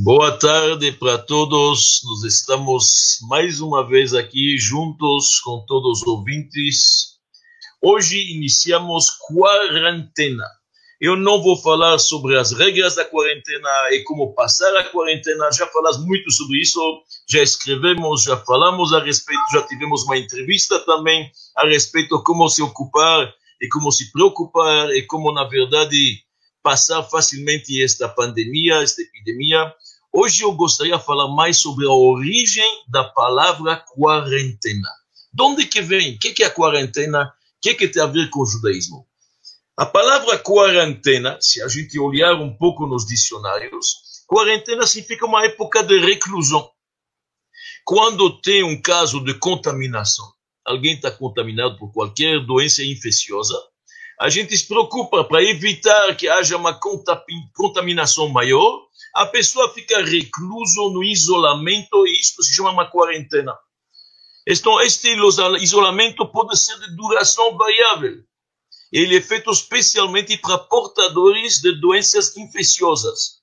Boa tarde para todos. Nós estamos mais uma vez aqui juntos com todos os ouvintes. Hoje iniciamos quarentena. Eu não vou falar sobre as regras da quarentena e como passar a quarentena. Já falamos muito sobre isso, já escrevemos, já falamos a respeito, já tivemos uma entrevista também a respeito de como se ocupar e como se preocupar e como, na verdade, passar facilmente esta pandemia, esta epidemia. Hoje eu gostaria de falar mais sobre a origem da palavra quarentena. De onde que vem? O que é a quarentena? O que, que tem a ver com o judaísmo? A palavra quarentena, se a gente olhar um pouco nos dicionários, quarentena significa uma época de reclusão. Quando tem um caso de contaminação, alguém está contaminado por qualquer doença infecciosa, a gente se preocupa para evitar que haja uma contaminação maior a pessoa fica recluso no isolamento e isto se chama uma quarentena. Então, este isolamento pode ser de duração variável. Ele é feito especialmente para portadores de doenças infecciosas,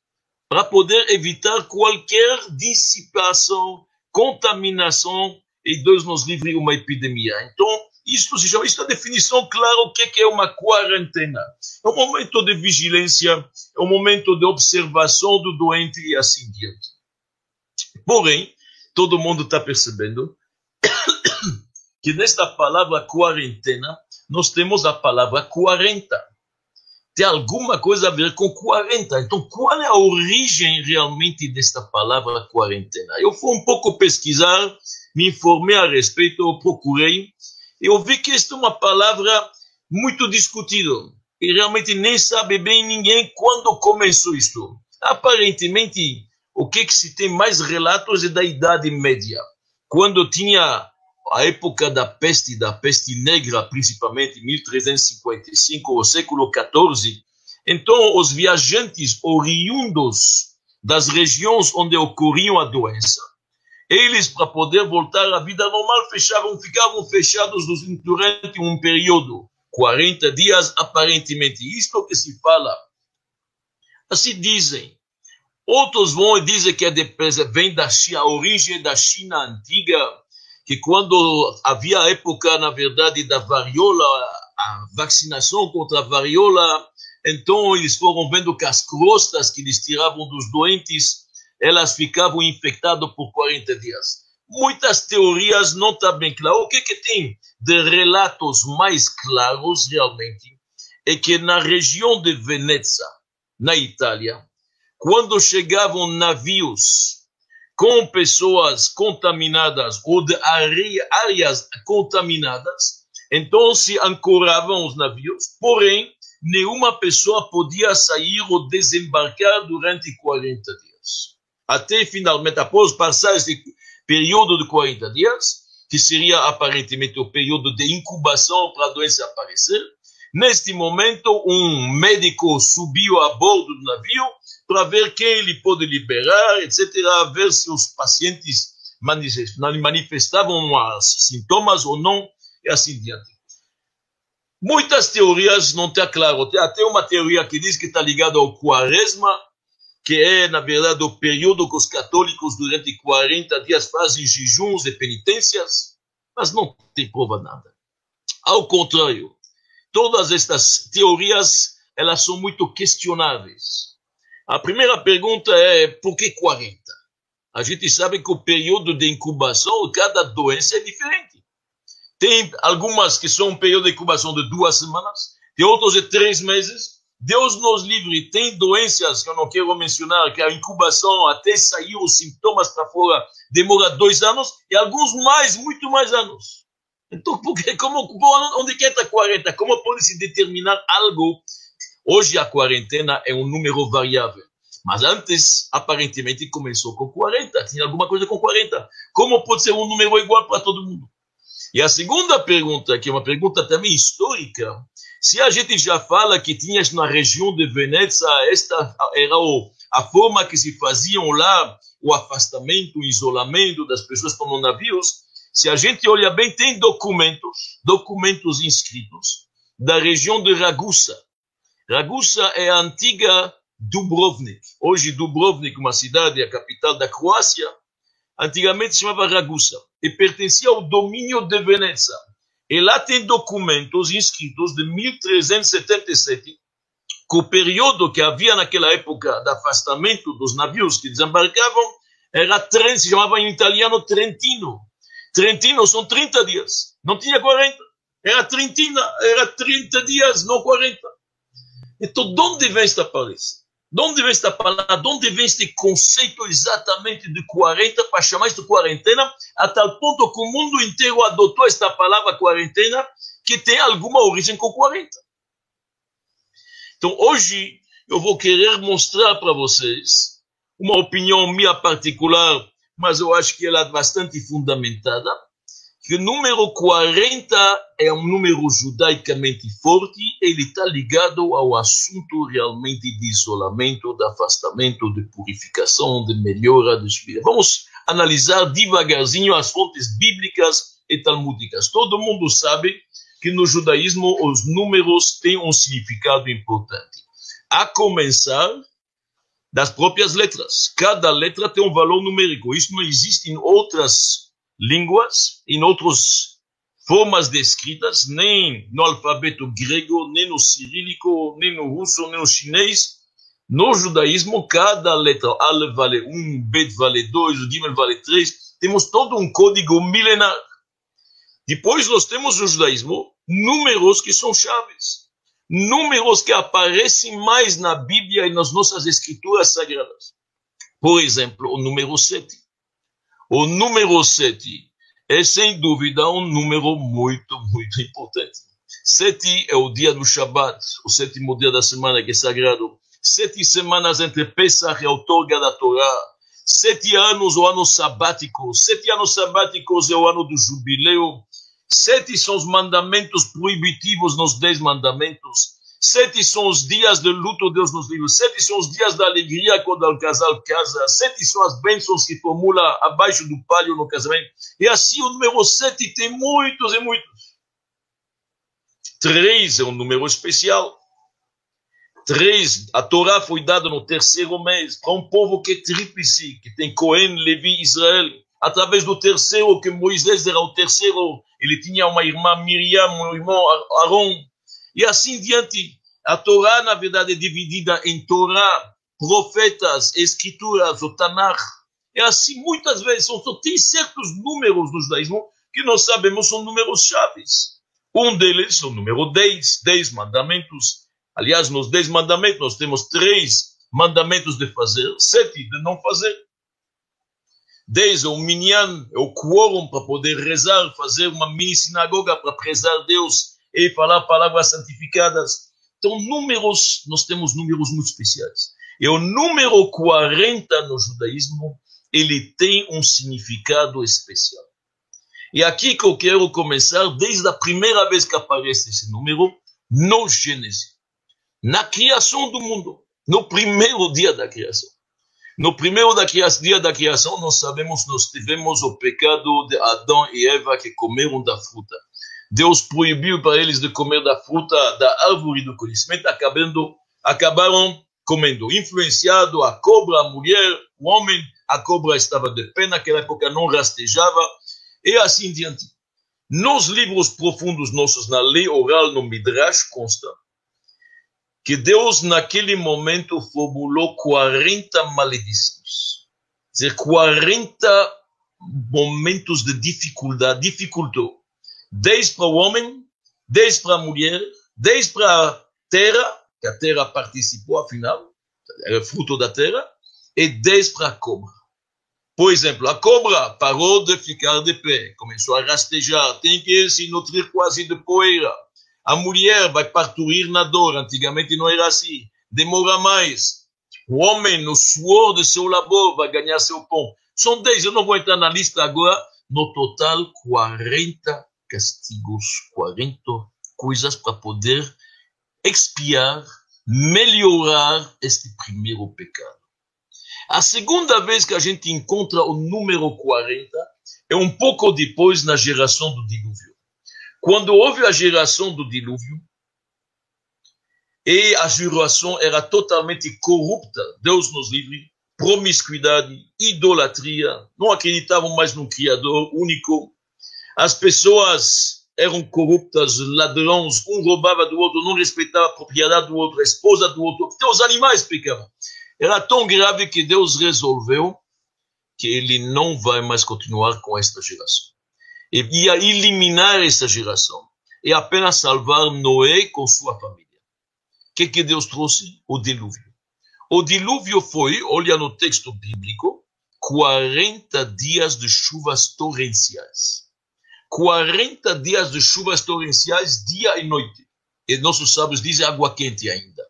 para poder evitar qualquer dissipação, contaminação e Deus nos livre uma epidemia. Então, isto se chama, isto é definição clara o que é uma quarentena. É um momento de vigilância, é um momento de observação do doente e assim diante. Porém, todo mundo está percebendo que nesta palavra quarentena nós temos a palavra 40. Tem alguma coisa a ver com 40. Então, qual é a origem realmente desta palavra quarentena? Eu fui um pouco pesquisar, me informei a respeito, procurei eu vi que esta é uma palavra muito discutida. E realmente nem sabe bem ninguém quando começou isto. Aparentemente, o que, que se tem mais relatos é da Idade Média, quando tinha a época da peste, da peste negra, principalmente 1355, o século XIV. Então, os viajantes oriundos das regiões onde ocorriam a doença eles, para poder voltar à vida normal, fechavam, ficavam fechados durante um período, 40 dias, aparentemente. Isto que se fala. Assim dizem. Outros vão e dizem que é de, vem da China, a origem da China antiga, que quando havia a época, na verdade, da variola, a vacinação contra a variola, então eles foram vendo que as crostas que eles tiravam dos doentes elas ficavam infectadas por 40 dias. Muitas teorias não estão tá bem claras. O que, que tem de relatos mais claros realmente é que na região de Veneza, na Itália, quando chegavam navios com pessoas contaminadas ou de áreas contaminadas, então se ancoravam os navios, porém, nenhuma pessoa podia sair ou desembarcar durante 40 dias até finalmente, após passar esse período de 40 dias, que seria aparentemente o período de incubação para a doença aparecer, neste momento, um médico subiu a bordo do navio para ver quem ele pode liberar, etc., ver se os pacientes manifestavam sintomas ou não, e assim diante. Muitas teorias não está claro. Tem até uma teoria que diz que está ligada ao quaresma, que é, na verdade, o período que os católicos, durante 40 dias, fazem jejuns e penitências, mas não tem prova nada. Ao contrário, todas estas teorias, elas são muito questionáveis. A primeira pergunta é, por que 40? A gente sabe que o período de incubação, cada doença é diferente. Tem algumas que são um período de incubação de duas semanas, tem outros de três meses, Deus nos livre, tem doenças que eu não quero mencionar, que a incubação até sair os sintomas para fora demora dois anos e alguns mais, muito mais anos. Então, porque, como, onde que está 40? Como pode se determinar algo? Hoje a quarentena é um número variável. Mas antes, aparentemente, começou com 40. Tinha alguma coisa com 40. Como pode ser um número igual para todo mundo? E a segunda pergunta, que é uma pergunta também histórica, se a gente já fala que tinha na região de Veneza, esta era a forma que se faziam lá, o afastamento, o isolamento das pessoas nos navios, se a gente olha bem, tem documentos, documentos inscritos da região de Ragusa. Ragusa é a antiga Dubrovnik. Hoje, Dubrovnik, uma cidade, a capital da Croácia, antigamente se chamava Ragusa, e pertencia ao domínio de Veneza. E lá tem documentos inscritos de 1377, que o período que havia naquela época de afastamento dos navios que desembarcavam era, se chamava em italiano Trentino. Trentino são 30 dias, não tinha 40. Era Trentina, era 30 dias, não 40. Então, de onde vem esta palavra? De onde vem esta palavra? De onde vem este conceito exatamente de 40 para chamar isto de quarentena? A tal ponto que o mundo inteiro adotou esta palavra quarentena que tem alguma origem com 40. Então, hoje, eu vou querer mostrar para vocês uma opinião minha particular, mas eu acho que ela é bastante fundamentada, que o número 40 é um número judaicamente forte, ele está ligado ao assunto realmente de isolamento, de afastamento, de purificação, de melhora do espírito. Vamos analisar devagarzinho as fontes bíblicas e talmúdicas. Todo mundo sabe que no judaísmo os números têm um significado importante. A começar das próprias letras. Cada letra tem um valor numérico. Isso não existe em outras línguas, em outras formas descritas, nem no alfabeto grego, nem no cirílico, nem no russo, nem no chinês. No judaísmo, cada letra Al vale 1, um, Bet vale 2, o Gimel vale 3. Temos todo um código milenar. Depois nós temos no judaísmo números que são chaves. Números que aparecem mais na Bíblia e nas nossas escrituras sagradas. Por exemplo, o número 7. O número 7 é, sem dúvida, um número muito, muito importante. Sete é o dia do Shabat, o sétimo dia da semana que é sagrado. Sete semanas entre Pesach e a outorga da Torá. Sete anos, o ano sabático. Sete anos sabáticos é o ano do jubileu. Sete são os mandamentos proibitivos nos dez mandamentos. Sete são os dias de luto, Deus nos livre. Sete são os dias da alegria quando o casal casa. Sete são as bênçãos que formula abaixo do palio no casamento. E assim o número sete tem muitos e muitos. Três é um número especial. Três, a Torá foi dada no terceiro mês para um povo que é tríplice, que tem Cohen, Levi, Israel. Através do terceiro, que Moisés era o terceiro, ele tinha uma irmã Miriam, um irmão Aaron e assim diante. A Torá, na verdade, é dividida em Torá, profetas, escrituras, o Tanakh. É assim, muitas vezes, são, tem certos números no judaísmo que nós sabemos são números chaves. Um deles é o número 10, 10 mandamentos. Aliás, nos 10 mandamentos nós temos três mandamentos de fazer, sete de não fazer. 10 é o minyan, é o quórum para poder rezar, fazer uma mini sinagoga para prezar Deus e falar palavras santificadas. Então, números, nós temos números muito especiais. E o número 40 no judaísmo, ele tem um significado especial. E aqui que eu quero começar, desde a primeira vez que aparece esse número, no Gênesis. Na criação do mundo, no primeiro dia da criação. No primeiro dia da criação, nós sabemos, nós tivemos o pecado de Adão e Eva que comeram da fruta. Deus proibiu para eles de comer da fruta da árvore do conhecimento, acabando, acabaram comendo. Influenciado a cobra, a mulher, o homem, a cobra estava de pé, naquela época não rastejava, e assim diante. Nos livros profundos nossos, na lei oral, no Midrash, consta que Deus, naquele momento, formulou 40 maledições. Quer dizer, 40 momentos de dificuldade, dificultou 10 para o homem, 10 para a mulher, 10 para a terra, que a terra participou afinal, era fruto da terra, e 10 para a cobra. Por exemplo, a cobra parou de ficar de pé, começou a rastejar, tem que se nutrir quase de poeira. A mulher vai parturir na dor, antigamente não era assim, demora mais. O homem, no suor de seu labor, vai ganhar seu pão. São 10, eu não vou entrar na lista agora, no total 40 castigos, 40 coisas para poder expiar, melhorar este primeiro pecado. A segunda vez que a gente encontra o número 40 é um pouco depois na geração do dilúvio. Quando houve a geração do dilúvio, E a geração era totalmente corrupta. Deus nos livre. Promiscuidade, idolatria. Não acreditavam mais no Criador único. As pessoas eram corruptas, ladrões. Um roubava do outro, não respeitava a propriedade do outro, a esposa do outro. Até os animais pecavam. Era tão grave que Deus resolveu que ele não vai mais continuar com esta geração. Ele ia eliminar esta geração e apenas salvar Noé com sua família. O que, que Deus trouxe? O dilúvio. O dilúvio foi, olha no texto bíblico, 40 dias de chuvas torrenciais. 40 dias de chuvas torrenciais, dia e noite. E nossos sábios dizem água quente ainda.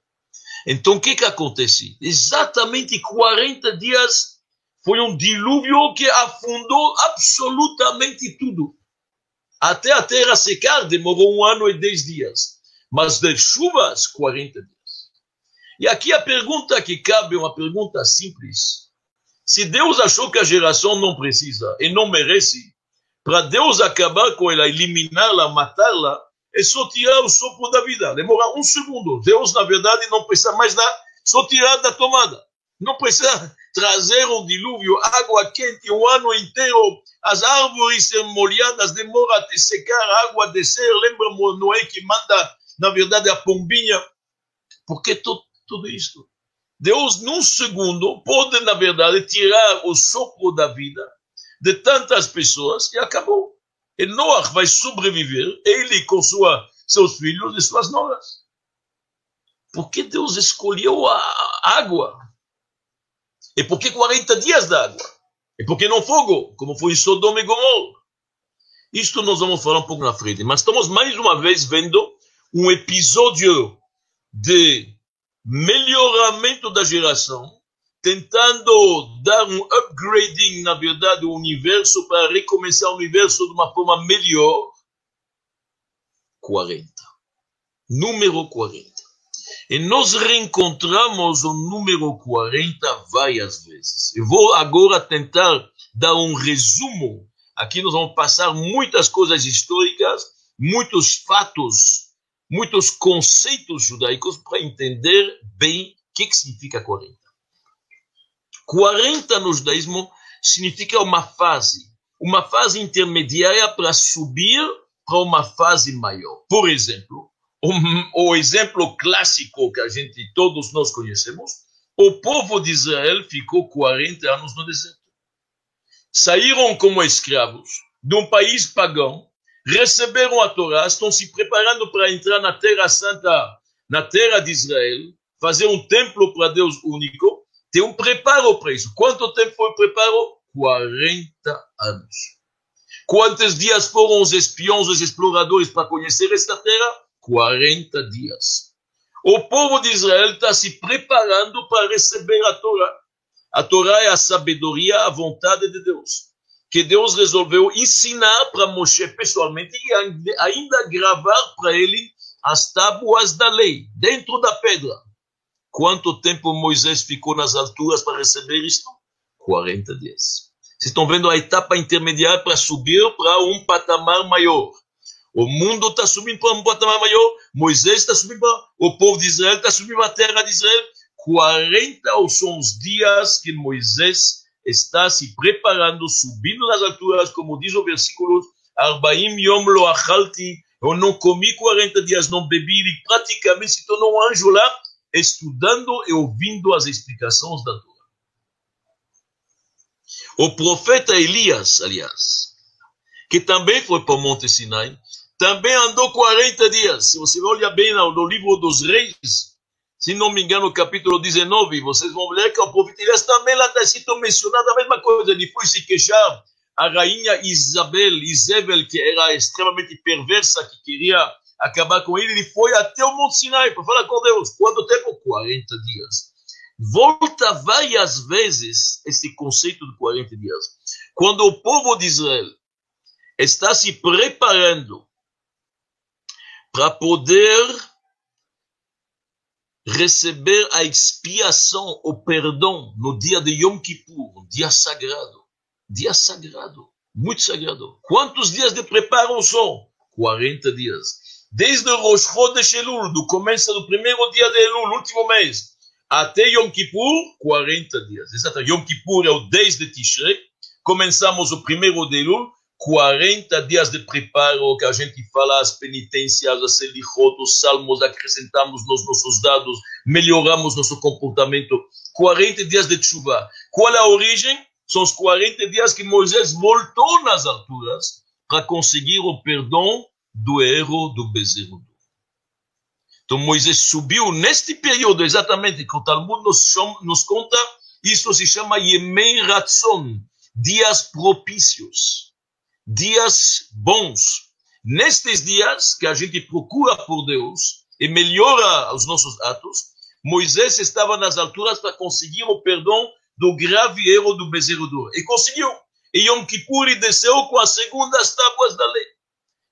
Então, o que, que acontece? Exatamente 40 dias foi um dilúvio que afundou absolutamente tudo. Até a terra secar demorou um ano e dez dias. Mas de chuvas, 40 dias. E aqui a pergunta que cabe é uma pergunta simples. Se Deus achou que a geração não precisa e não merece, para Deus acabar com ela, eliminá-la, matá-la, é só tirar o sopro da vida. Demora um segundo. Deus, na verdade, não precisa mais dar, só tirar da tomada. Não precisa trazer um dilúvio, água quente o ano inteiro, as árvores ser molhadas, demora até secar, a água descer. Lembra Noé que manda, na verdade, a pombinha. Por que tudo, tudo isso? Deus, num segundo, pode, na verdade, tirar o sopro da vida de tantas pessoas e acabou. E Noah vai sobreviver, ele com sua, seus filhos e suas noras. Por que Deus escolheu a água? E por que 40 dias d'água? E por que não fogo, como foi em Sodoma e Gomorra? Isto nós vamos falar um pouco na frente, mas estamos mais uma vez vendo um episódio de melhoramento da geração tentando dar um upgrading, na verdade, do universo para recomeçar o universo de uma forma melhor. 40. Número 40. E nós reencontramos o número 40 várias vezes. Eu vou agora tentar dar um resumo. Aqui nós vamos passar muitas coisas históricas, muitos fatos, muitos conceitos judaicos para entender bem o que, significa 40. 40 no judaísmo significa uma fase, uma fase intermediária para subir para uma fase maior. Por exemplo, um, o exemplo clássico que a gente todos nós conhecemos, o povo de Israel ficou 40 anos no deserto. Saíram como escravos de um país pagão, receberam a Torá, estão se preparando para entrar na Terra Santa, na Terra de Israel, fazer um templo para Deus único, tem um preparo para isso. Quanto tempo foi o preparo? 40 anos. Quantos dias foram os espiões, os exploradores para conhecer esta terra? 40 dias. O povo de Israel está se preparando para receber a Torá. A Torá é a sabedoria, a vontade de Deus. Que Deus resolveu ensinar para Moshe pessoalmente e ainda gravar para ele as tábuas da lei, dentro da pedra. Quanto tempo Moisés ficou nas alturas para receber isto? 40 dias. Vocês estão vendo a etapa intermediária para subir para um patamar maior. O mundo está subindo para um patamar maior. Moisés está subindo para. O povo de Israel está subindo para a terra de Israel. 40 são os dias que Moisés está se preparando, subindo nas alturas, como diz o versículo: Arbaim yom lo achalti. Eu não comi 40 dias, não bebi, e praticamente se tornou um anjo lá estudando e ouvindo as explicações da Torá. O profeta Elias, aliás, que também foi para o Monte Sinai, também andou 40 dias. Se você olhar bem no livro dos reis, se não me engano, capítulo 19, vocês vão ver que o profeta Elias também lá está escrito mencionado a mesma coisa. Ele foi se queixar a rainha Isabel, Isabel, que era extremamente perversa, que queria acabar com ele, ele foi até o Monte Sinai para falar com Deus. Quanto tempo? 40 dias. Volta várias vezes esse conceito de 40 dias. Quando o povo de Israel está se preparando para poder receber a expiação, o perdão no dia de Yom Kippur, um dia sagrado. Dia sagrado, muito sagrado. Quantos dias de preparo são? 40 dias. Desde o Rosh Chodesh Elul, do começo do primeiro dia de Elul, último mês, até Yom Kippur, 40 dias. Exato. Yom Kippur é o 10 de Tishrei. Começamos o primeiro de Elul, 40 dias de preparo, que a gente fala as penitências, as selichot, os salmos, acrescentamos nos nossos dados, melhoramos nosso comportamento. 40 dias de chuva. Qual é a origem? São os 40 dias que Moisés voltou nas alturas para conseguir o perdão do erro do bezerro. Então Moisés subiu neste período, exatamente, que o Talmud nos, chama, nos conta, isso se chama Yemei Ratzon, dias propícios, dias bons. Nestes dias que a gente procura por Deus e melhora os nossos atos, Moisés estava nas alturas para conseguir o perdão do grave erro do bezerro do E conseguiu. E Yom Kippur desceu com as segundas tábuas da lei.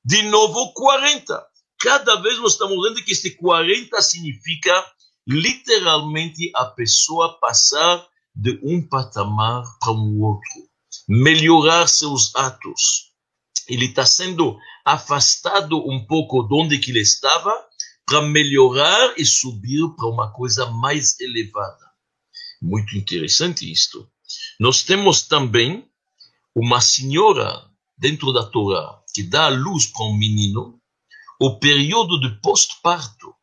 De novo, 40 cada vez nós estamos vendo que este 40 significa literalmente a pessoa passar de um patamar para um outro, melhorar seus atos. Ele está sendo afastado um pouco de onde que ele estava para melhorar e subir para uma coisa mais elevada. Muito interessante isto. Nós temos também uma senhora dentro da Torá que dá a luz para um menino o período de pós-parto,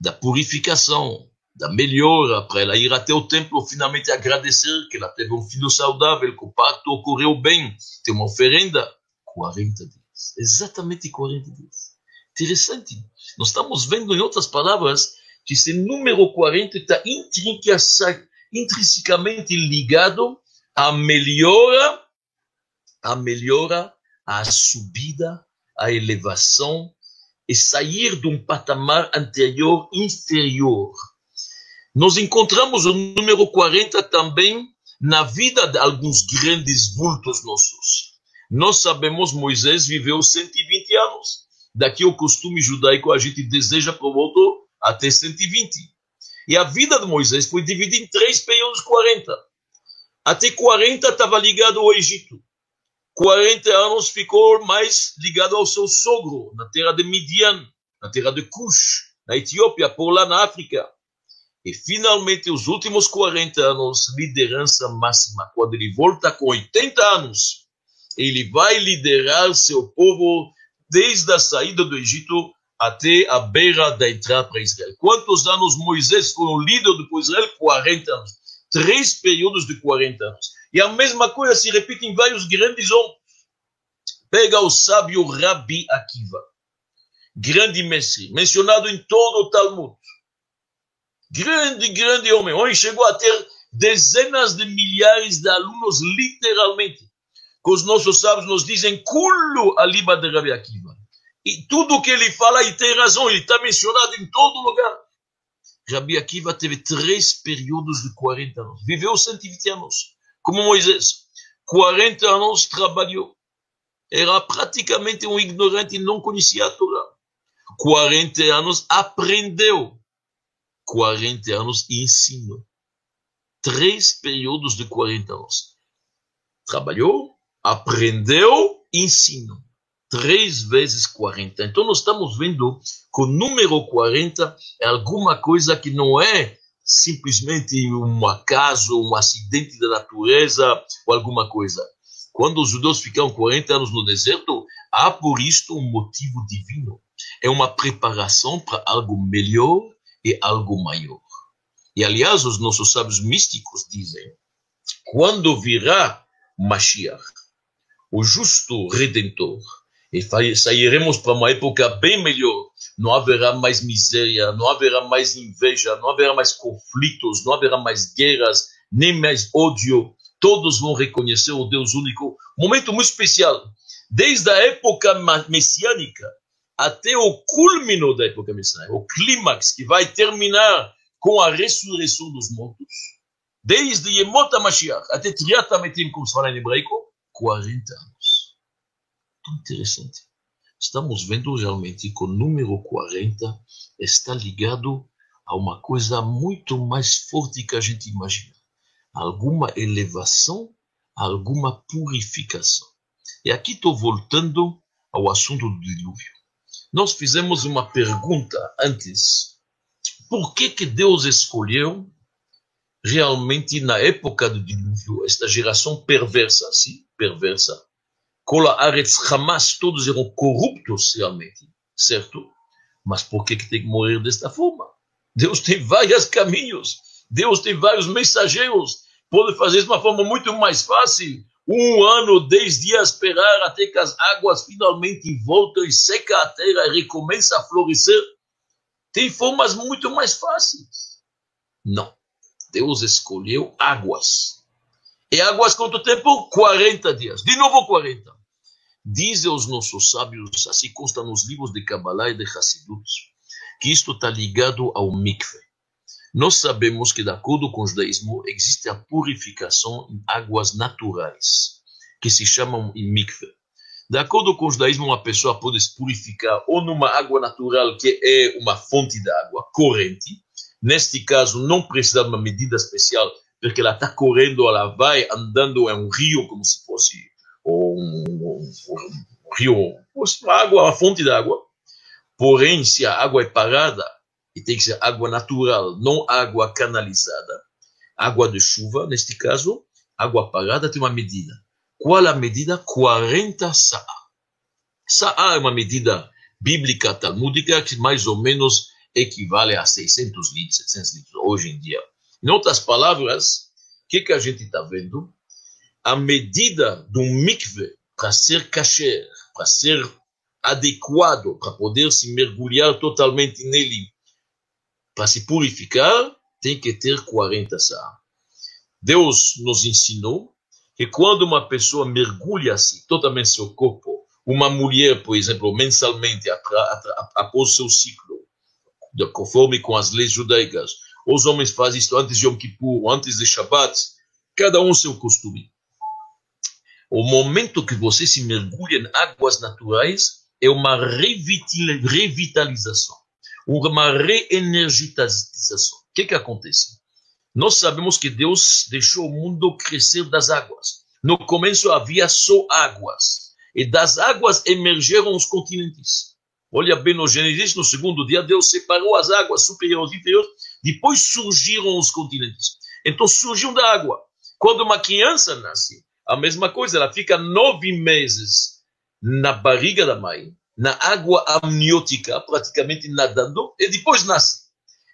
da purificação, da melhora, para ela ir até o templo finalmente agradecer que ela teve um filho saudável, que o parto ocorreu bem, tem uma oferenda, 40 dias. Exatamente 40 dias. Interessante. Nós estamos vendo, em outras palavras, que esse número 40 está intrinsecamente ligado à melhora, à melhora, à subida, à elevação e sair de um patamar anterior inferior. Nós encontramos o número 40 também na vida de alguns grandes vultos nossos. Nós sabemos Moisés viveu 120 anos. Daqui o costume judaico a gente deseja por volta até 120. E a vida de Moisés foi dividida em três períodos 40. Até 40 estava ligado ao Egito. 40 anos ficou mais ligado ao seu sogro, na terra de Midian, na terra de Cush, na Etiópia, por lá na África. E finalmente, os últimos 40 anos, liderança máxima. Quando ele volta com 80 anos, ele vai liderar seu povo desde a saída do Egito até a beira da entrada para Israel. Quantos anos Moisés foi o líder do Israel? 40 anos. Três períodos de 40 anos. E a mesma coisa se repete em vários grandes homens. Pega o sábio Rabi Akiva, grande mestre, mencionado em todo o Talmud. Grande, grande homem. Hoje chegou a ter dezenas de milhares de alunos, literalmente. Que os nossos sábios nos dizem, Kulu aliba de Rabi Akiva. E tudo que ele fala, e tem razão, ele está mencionado em todo lugar. Rabi Akiva teve três períodos de 40 anos. Viveu 120 anos como Moisés. 40 anos trabalhou. Era praticamente um ignorante e não conhecia a Torá. 40 anos aprendeu. 40 anos ensinou. Três períodos de 40 anos. Trabalhou, aprendeu, ensinou. Três vezes 40. Então, nós estamos vendo que o número 40 é alguma coisa que não é simplesmente um acaso, um acidente da natureza ou alguma coisa. Quando os judeus ficaram 40 anos no deserto, há por isto um motivo divino. É uma preparação para algo melhor e algo maior. E aliás, os nossos sábios místicos dizem: quando virá Mashiach, o justo redentor, e sairemos para uma época bem melhor. Não haverá mais miséria, não haverá mais inveja, não haverá mais conflitos, não haverá mais guerras, nem mais ódio. Todos vão reconhecer o Deus único. Momento muito especial. Desde a época messiânica até o culmino da época messiânica, o clímax que vai terminar com a ressurreição dos mortos. Desde Yemot HaMashiach até Triat HaMetim, como se fala em hebraico, 40 anos interessante. Estamos vendo realmente que o número 40 está ligado a uma coisa muito mais forte que a gente imagina. Alguma elevação, alguma purificação. E aqui estou voltando ao assunto do dilúvio. nós fizemos uma pergunta antes. Por que que Deus escolheu realmente na época do dilúvio esta geração perversa, sim, perversa? Kola Aretz Hamas, todos eram corruptos realmente, certo? Mas por que que tem que morrer desta forma? Deus tem vários caminhos. Deus tem vários mensageiros. Pode fazer isso de uma forma muito mais fácil um ano, dez dias esperar até que as águas finalmente voltem e seca a terra e recomeça a florescer. Tem formas muito mais fáceis. Não. Deus escolheu águas. E águas quanto tempo? 40 dias. De novo 40. Dizem os nossos sábios, assim consta nos livros de Kabbalah e de Hassidut, que isto está ligado ao mikve. Nós sabemos que, de acordo com o judaísmo, existe a purificação em águas naturais, que se chamam mikve. De acordo com o judaísmo, uma pessoa pode se purificar ou numa água natural, que é uma fonte de água corrente. Neste caso, não precisa de uma medida especial, porque ela está correndo, ela vai andando em um rio, como se fosse um, um, um rio, uma água, uma fonte de água. Porém, se a água é parada, e tem que ser água natural, não água canalizada. Água de chuva, neste caso, água parada tem uma medida. Qual a medida? 40 sa'a. Sa'a é uma medida bíblica talmúdica que mais ou menos equivale a 600 litros, 700 litros hoje em dia. Em outras palavras, o que, que a gente está vendo? A medida do mikve para ser kasher, para ser adequado, para poder se mergulhar totalmente nele para se purificar, tem que ter 40 sa. Deus nos ensinou que quando uma pessoa mergulha assim, totalmente seu corpo, uma mulher, por exemplo, mensalmente, após seu ciclo, conforme com as leis judaicas, os homens fazem isto antes de Yom Kippur, antes de Shabbat, cada um seu costume. O momento que você se mergulha em águas naturais é uma revitalização uma reenergização. O que, que acontece? Nós sabemos que Deus deixou o mundo crescer das águas. No começo havia só águas, e das águas emergeram os continentes. Olha bem no Gênesis, no segundo dia, Deus separou as águas superiores e inferiores, depois surgiram os continentes. Então surgiu da água. Quando uma criança nasce, a mesma coisa, ela fica nove meses na barriga da mãe, na água amniótica, praticamente nadando, e depois nasce.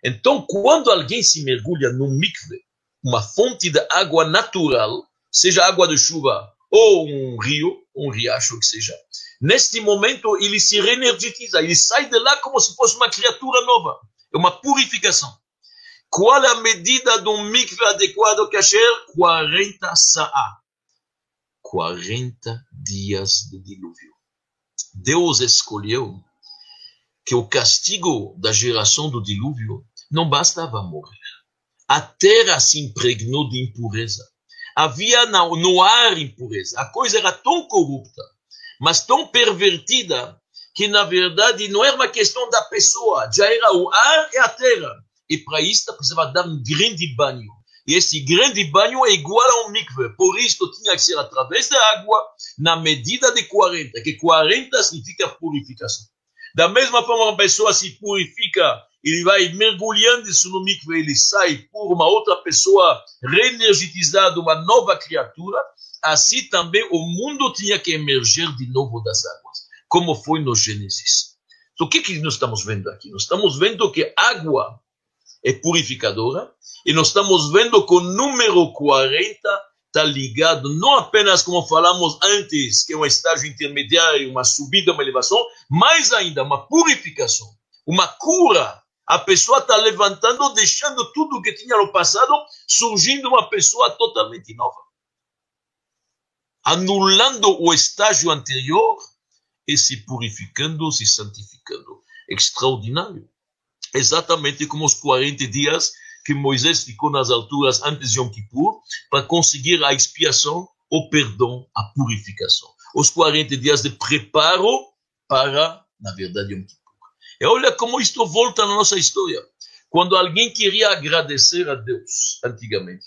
Então, quando alguém se mergulha no mikve, uma fonte de água natural, seja água de chuva ou um rio, um riacho que seja, neste momento ele se reenergetiza, ele sai de lá como se fosse uma criatura nova. É uma purificação. Qual a medida de um mikve adequado, kasher? 40 sa'a. 40 dias de dilúvio. Deus escolheu que o castigo da geração do dilúvio não bastava morrer. A terra se impregnou de impureza. Havia no ar impureza. A coisa era tão corrupta, mas tão pervertida, que na verdade não era uma questão da pessoa, já era o ar e a terra. E para isso precisava dar um grande banho. E esse grande banho é igual a um mikve. Por isso tinha que ser através da água, na medida de 40, que 40 significa purificação. Da mesma forma, uma pessoa se purifica, ele vai mergulhando isso no mikve, ele sai por uma outra pessoa reenergizada, uma nova criatura. Assim também o mundo tinha que emerger de novo das águas, como foi no Gênesis. Então, o que, que nós estamos vendo aqui? Nós estamos vendo que água é purificadora, e nós estamos vendo que o número 40 está ligado não apenas, como falamos antes, que é um estágio intermediário, uma subida, uma elevação, mais ainda uma purificação, uma cura. A pessoa está levantando, deixando tudo que tinha no passado, surgindo uma pessoa totalmente nova. Anulando o estágio anterior e se purificando, se santificando. Extraordinário exatamente como os 40 dias que Moisés ficou nas alturas antes de Yom Kippur, para conseguir a expiação, o perdão, a purificação. Os 40 dias de preparo para, na verdade, Yom Kippur. E olha como isto volta na nossa história. Quando alguém queria agradecer a Deus, antigamente,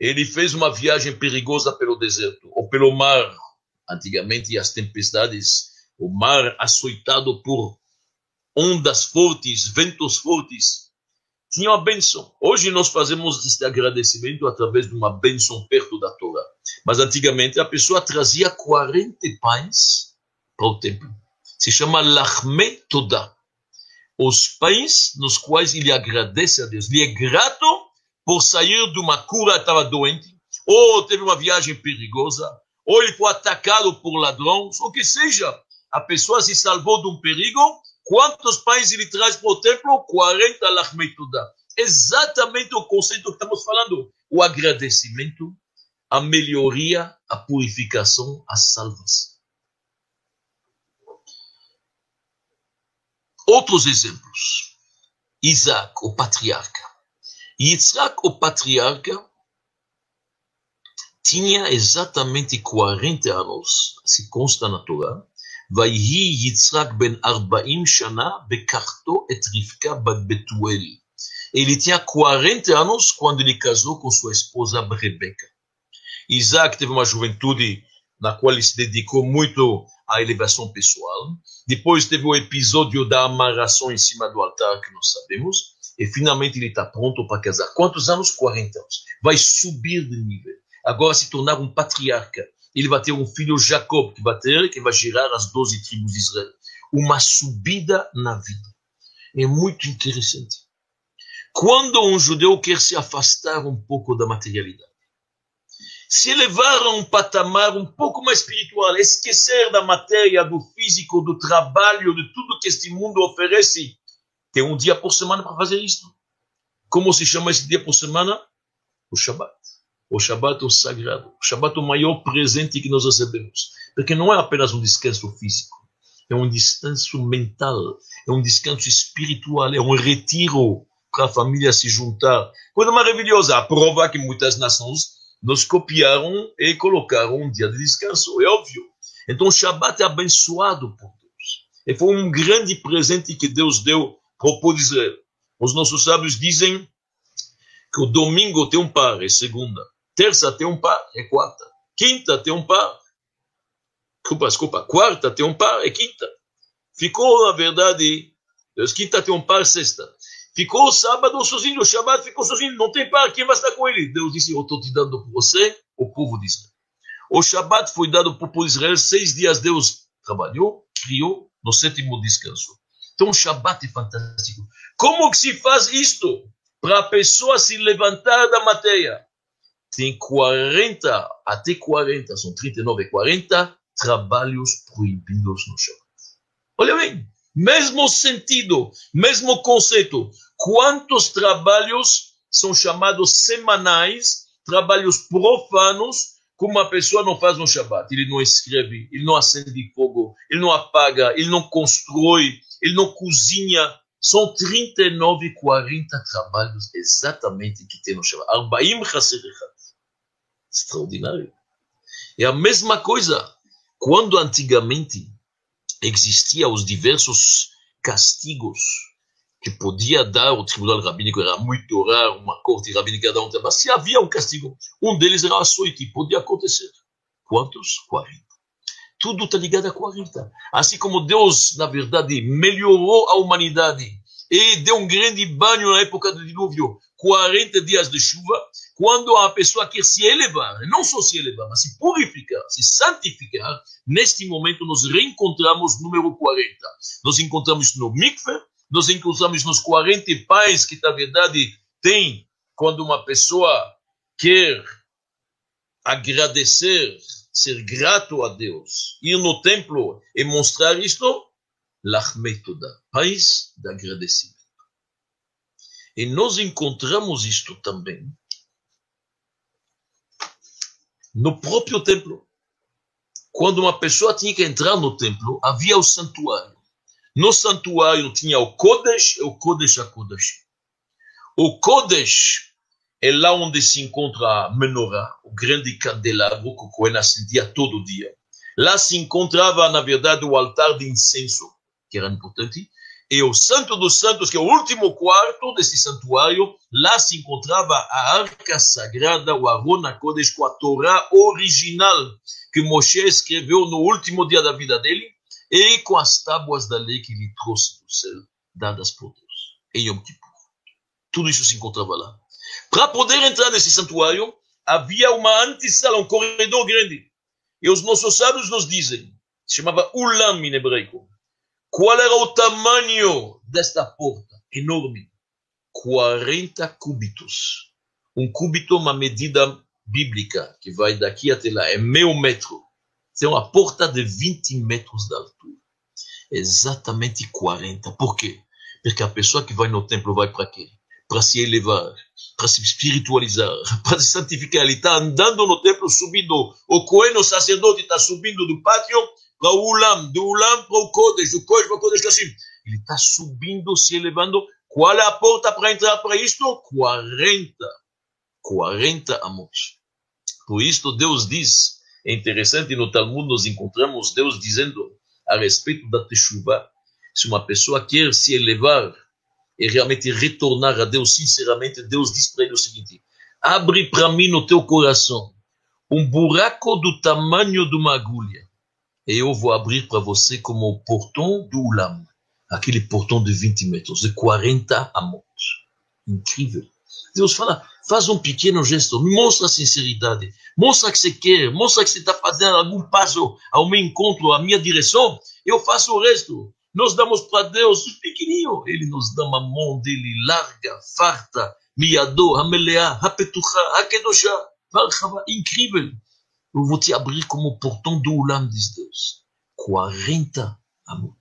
ele fez uma viagem perigosa pelo deserto, ou pelo mar, antigamente, as tempestades, o mar açoitado por ondas fortes, ventos fortes, tinha uma benção. Hoje nós fazemos este agradecimento através de uma benção perto da Torá. Mas antigamente a pessoa trazia 40 pães para o templo. Se chama Lachme Toda. Os pães nos quais ele agradece a Deus. Ele é grato por sair de uma cura, estava doente, ou teve uma viagem perigosa, ou ele foi atacado por ladrões, ou que seja. A pessoa se salvou de um perigo Quantos pães ele traz para o templo? 40 lachmeitudah. Exatamente o conceito que estamos falando. O agradecimento, a melhoria, a purificação, a salvação. Outros exemplos. Isaac, o patriarca. Isaac, o patriarca, tinha exatamente 40 anos, se consta na Torá, ויהי יצחק בן ארבעים שנה בקחתו את רבקה בת בתואל. Ele tinha 40 anos quando ele casou com sua esposa Rebeca. Isaac teve uma juventude na qual ele se dedicou muito à elevação pessoal. Depois teve o episódio da amarração em cima do altar, que nós sabemos. E finalmente ele está pronto para casar. Quantos anos? 40 anos. Vai subir de nível. Agora se tornar um patriarca ele vai ter um filho Jacob, que vai ter, que vai gerar as doze tribos de Israel. Uma subida na vida. É muito interessante. Quando um judeu quer se afastar um pouco da materialidade, se elevar a um patamar um pouco mais espiritual, esquecer da matéria, do físico, do trabalho, de tudo que este mundo oferece, tem um dia por semana para fazer isso. Como se chama esse dia por semana? O Shabbat. O Shabat é o sagrado. O Shabat é o maior presente que nós recebemos. Porque não é apenas um descanso físico. É um descanso mental. É um descanso espiritual. É um retiro para a família se juntar. Coisa maravilhosa. A prova que muitas nações nos copiaram e colocaram um dia de descanso. É óbvio. Então o Shabat é abençoado por Deus. E foi um grande presente que Deus deu para o povo de Israel. Os nossos sábios dizem que o domingo tem um par, é segunda. Terça tem um par, é quarta. Quinta tem um par. Desculpa, desculpa. Quarta tem um par, é quinta. Ficou, na verdade, Deus, quinta tem um par, sexta. Ficou sábado sozinho, o Shabbat ficou sozinho, não tem par, quem vai estar com ele? Deus disse, eu estou te dando por você, o povo de Israel. O Shabbat foi dado para o povo de Israel, seis dias Deus trabalhou, criou, no sétimo descanso. Então o Shabbat é fantástico. Como que se faz isto? Para a pessoa se levantar da matéria tem 40, até 40, são 39 e 40 trabalhos proibidos no Shabbat. Olha bem, mesmo sentido, mesmo conceito. Quantos trabalhos são chamados semanais, trabalhos profanos, que uma pessoa não faz no Shabbat? Ele não escreve, ele não acende fogo, ele não apaga, ele não constrói, ele não cozinha. São 39, 40 trabalhos exatamente que tem no Shabbat. 40 Chaserichat extraordinário. É a mesma coisa quando antigamente existia os diversos castigos que podia dar o tribunal rabínico, era muito raro, uma corte rabínica dar um mas se havia um castigo, um deles era açoite, podia acontecer. Quantos? 40. Tudo está ligado a 40. Assim como Deus, na verdade, melhorou a humanidade e deu um grande banho na época do dilúvio, 40 dias de chuva, quando a pessoa quer se elevar, não só se elevar, mas se purificar, se santificar, neste momento nós reencontramos número 40. Nós encontramos no mikveh, nós encontramos nos 40 pais que, na verdade, tem quando uma pessoa quer agradecer, ser grato a Deus, ir no templo e mostrar isto, lachmetoda, paz de agradecimento. E nós encontramos isto também no próprio templo. Quando uma pessoa tinha que entrar no templo, havia o santuário. No santuário tinha o Kodesh e o Kodesh a Kodesh. O Kodesh é lá onde se encontra a menorá, o grande candelabro que o Cohen acendia todo dia. Lá se encontrava, na verdade, o altar de incenso, que era importante, e o Santo dos Santos, que é o último quarto desse santuário, lá se encontrava a arca sagrada, o Arona Kodesh, com a Torá original que Moshe escreveu no último dia da vida dele, e com as tábuas da lei que lhe trouxe do céu, dadas por Deus, em Yom Kippur. Tudo isso se encontrava lá. Para poder entrar nesse santuário, havia uma antessala, um corredor grande. E os nossos sábios nos dizem, se chamava Ulam em hebraico. Qual era o tamanho desta porta? Enorme. 40 cúbitos. Um cúbito é uma medida bíblica, que vai daqui até lá, é meio metro. Tem uma porta de 20 metros de altura. Exatamente 40. Por quê? Porque a pessoa que vai no templo vai para quê? Para se elevar, para se espiritualizar, para se santificar. Ele está andando no templo, subindo. O Cohen, o sacerdote, está subindo do pátio para o Ulam, do Ulam para o Kodesh, do Kodesh o Kodesh. Ele está subindo, se elevando. Qual é a porta para entrar para isto? 40. 40 amot. Por isto, Deus diz, é interessante, no Talmud nós encontramos Deus dizendo a respeito da Teshuvah, se uma pessoa quer se elevar e realmente retornar a Deus sinceramente, Deus diz para ele o seguinte: abre para mim no teu coração um buraco do tamanho de uma agulha, e eu vou abrir para você como o portão do Ulam, aquele portão de 20 metros, de 40 amot. Incrível. Deus fala, faz um pequeno gesto, mostra sinceridade, mostra que você quer, mostra que você está fazendo algum passo ao meu encontro, à minha direção, eu faço o resto. Nós damos para Deus pequenininho, Ele nos dá uma mão dele larga, farta, miado, hameleá, hapetucha, hakedoshá, varchava, incrível. Eu vou te abrir como portão do Ulam, diz Deus. 40 amot.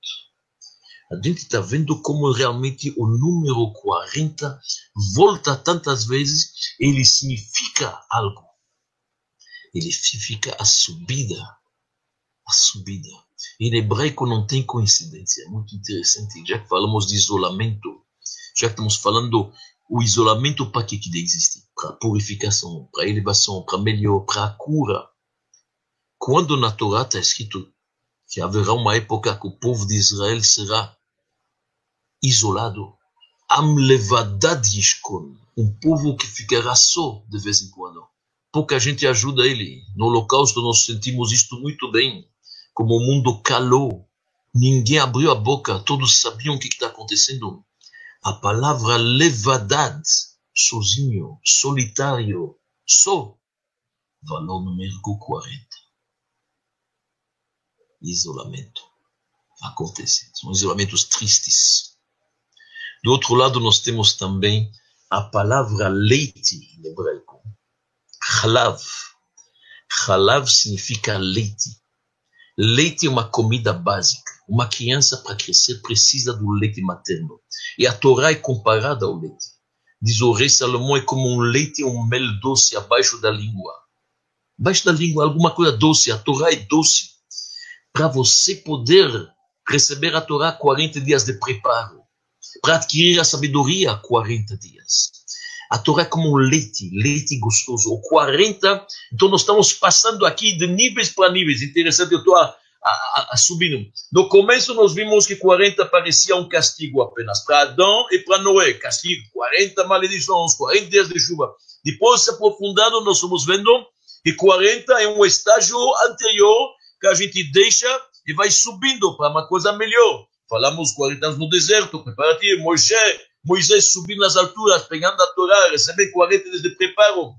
A gente está vendo como realmente o número 40 volta tantas vezes, ele significa algo. Ele significa a subida. A subida. Em hebraico não tem coincidência, é muito interessante. Já que falamos de isolamento, já que estamos falando o isolamento para que, que existe? Para purificação, para elevação, para melhor, para cura. Quando na Torá está escrito que haverá uma época que o povo de Israel será isolado. Am levadad um povo que ficará só de vez em quando. Pouca gente ajuda ele. No holocausto nós sentimos isto muito bem. Como o mundo calou, ninguém abriu a boca, todos sabiam o que está acontecendo. A palavra levadad, sozinho, solitário, só, valor numérico 40. Isolamento. Acontece. São isolamentos tristes. Do outro lado, nós temos também a palavra leite em hebraico. Halav. Halav significa leite. Leite é uma comida básica. Uma criança, para crescer, precisa do leite materno. E a Torá é comparada ao leite. Diz o rei Salomão, é como um leite e um mel doce abaixo da língua. Abaixo da língua, alguma coisa doce. A Torá é doce. Para você poder receber a Torá, 40 dias de preparo para adquirir a sabedoria 40 dias. A Torá é como um leite, leite gostoso. O 40, então nós estamos passando aqui de níveis para níveis. Interessante, eu estou a, a, a, subindo. No começo nós vimos que 40 parecia um castigo apenas para Adão e para Noé. Castigo, 40 maledições, 40 dias de chuva. Depois, se aprofundando, nós estamos vendo que 40 é um estágio anterior que a gente deixa e vai subindo para uma coisa melhor. Falamos 40 anos no deserto, preparativo. Moisés, Moisés subindo nas alturas, pegando a Torá, recebendo 40 dias de preparo.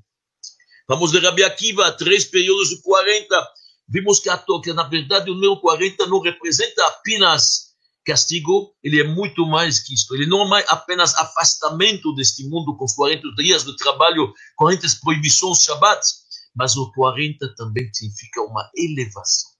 Vamos de Rabi Akiva, três períodos de 40. Vimos que, a, que na verdade o número 40 não representa apenas castigo, ele é muito mais que isto. Ele não é apenas afastamento deste mundo com os 40 dias de trabalho, 40 proibições Shabbat, mas o 40 também significa uma elevação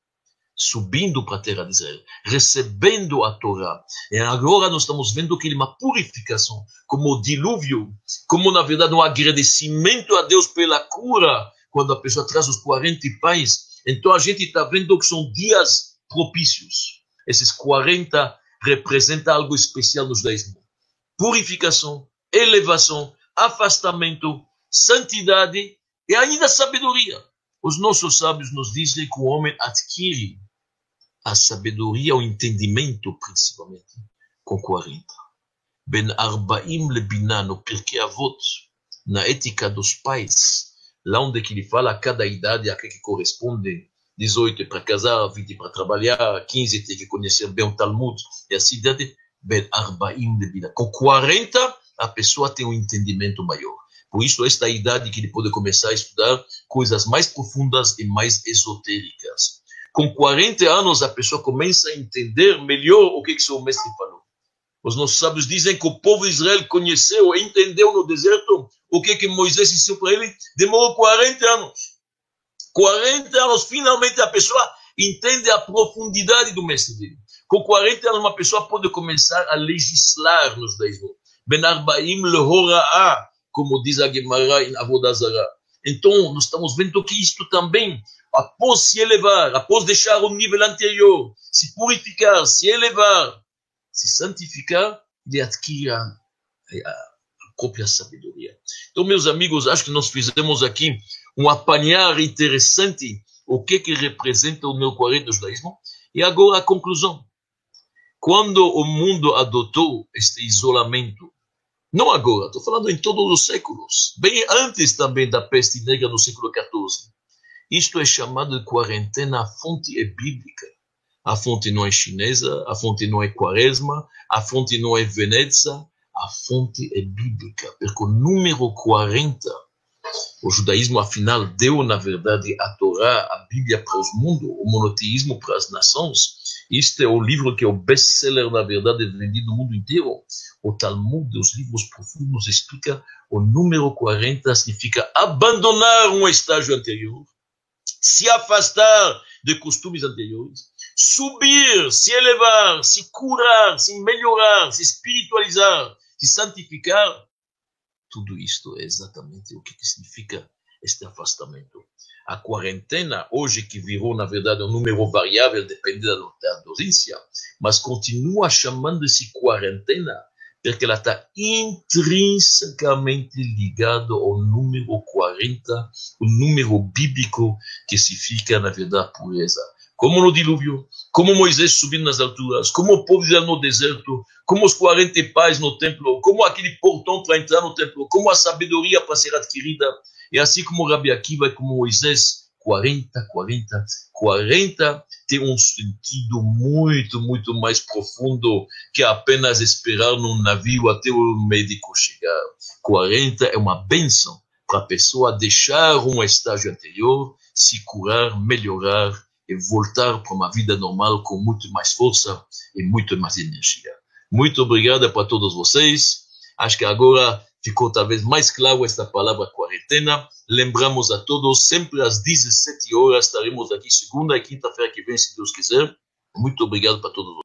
subindo para a terra de Israel, recebendo a Torá. E agora nós estamos vendo que ele é uma purificação, como o dilúvio, como na verdade um agradecimento a Deus pela cura, quando a pessoa traz os 40 pães. Então a gente está vendo que são dias propícios. Esses 40 representam algo especial no judaísmo. Purificação, elevação, afastamento, santidade e ainda sabedoria. Os nossos sábios nos dizem que o homem adquire a sabedoria, o entendimento, principalmente, com 40. Ben Arbaim Lebiná, no Pirkei Avot, na ética dos pais, lá onde que ele fala a cada idade a que corresponde 18 é para casar, 20 para trabalhar, 15 tem que conhecer bem o Talmud e a cidade, Ben Arbaim de vida. Com 40, a pessoa tem um entendimento maior. Por isso, esta é idade que ele pode começar a estudar coisas mais profundas e mais esotéricas. Com 40 anos, a pessoa começa a entender melhor o que, que seu mestre falou. Os nossos sábios dizem que o povo de Israel conheceu, entendeu no deserto o que, que Moisés disse para ele. Demorou 40 anos. 40 anos, finalmente a pessoa entende a profundidade do mestre dele. Com 40 anos, uma pessoa pode começar a legislar no judaísmo. Ben Arbaim lehora'a, como diz a Gemara em Avodazara. Então, nós estamos vendo que isto também, após se elevar, após deixar o nível anterior, se purificar, se elevar, se santificar, ele adquire a, a própria sabedoria. Então, meus amigos, acho que nós fizemos aqui um apanhar interessante o que que representa o meu 40 do judaísmo. E agora a conclusão. Quando o mundo adotou este isolamento, não agora, estou falando em todos os séculos, bem antes também da peste negra no século XIV, isto é chamado de quarentena, a fonte é bíblica. A fonte não é chinesa, a fonte não é quaresma, a fonte não é Veneza, a fonte é bíblica, porque o número 40 o judaísmo, afinal, deu, na verdade, a Torá, a Bíblia para os mundos, o monoteísmo para as nações. Este é o livro que é o best-seller, na verdade, vendido no mundo inteiro. O Talmud, os livros profundos, explica o número 40 significa abandonar um estágio anterior, se afastar de costumes anteriores, subir, se elevar, se curar, se melhorar, se espiritualizar, se santificar tudo isto é exatamente o que, significa este afastamento. A quarentena, hoje que virou, na verdade, um número variável, dependendo da dosência, mas continua chamando-se quarentena, porque ela está intrinsecamente ligada ao número 40, o número bíblico que significa, na verdade, pureza. Como no dilúvio, como Moisés subindo nas alturas, como o povo no deserto, como os 40 pais no templo, como aquele portão para entrar no templo, como a sabedoria para ser adquirida, e assim como Rabi Akiva e como Moisés, 40, 40, 40 tem um sentido muito, muito mais profundo que apenas esperar num navio até o médico chegar. 40 é uma benção para a pessoa deixar um estágio anterior, se curar, melhorar e voltar para uma vida normal com muito mais força e muito mais energia. Muito obrigado para todos vocês. Acho que agora ficou talvez mais claro esta palavra quarentena. Lembramos a todos, sempre às 17 horas estaremos aqui, segunda e quinta-feira que vem, se Deus quiser. Muito obrigado para todos.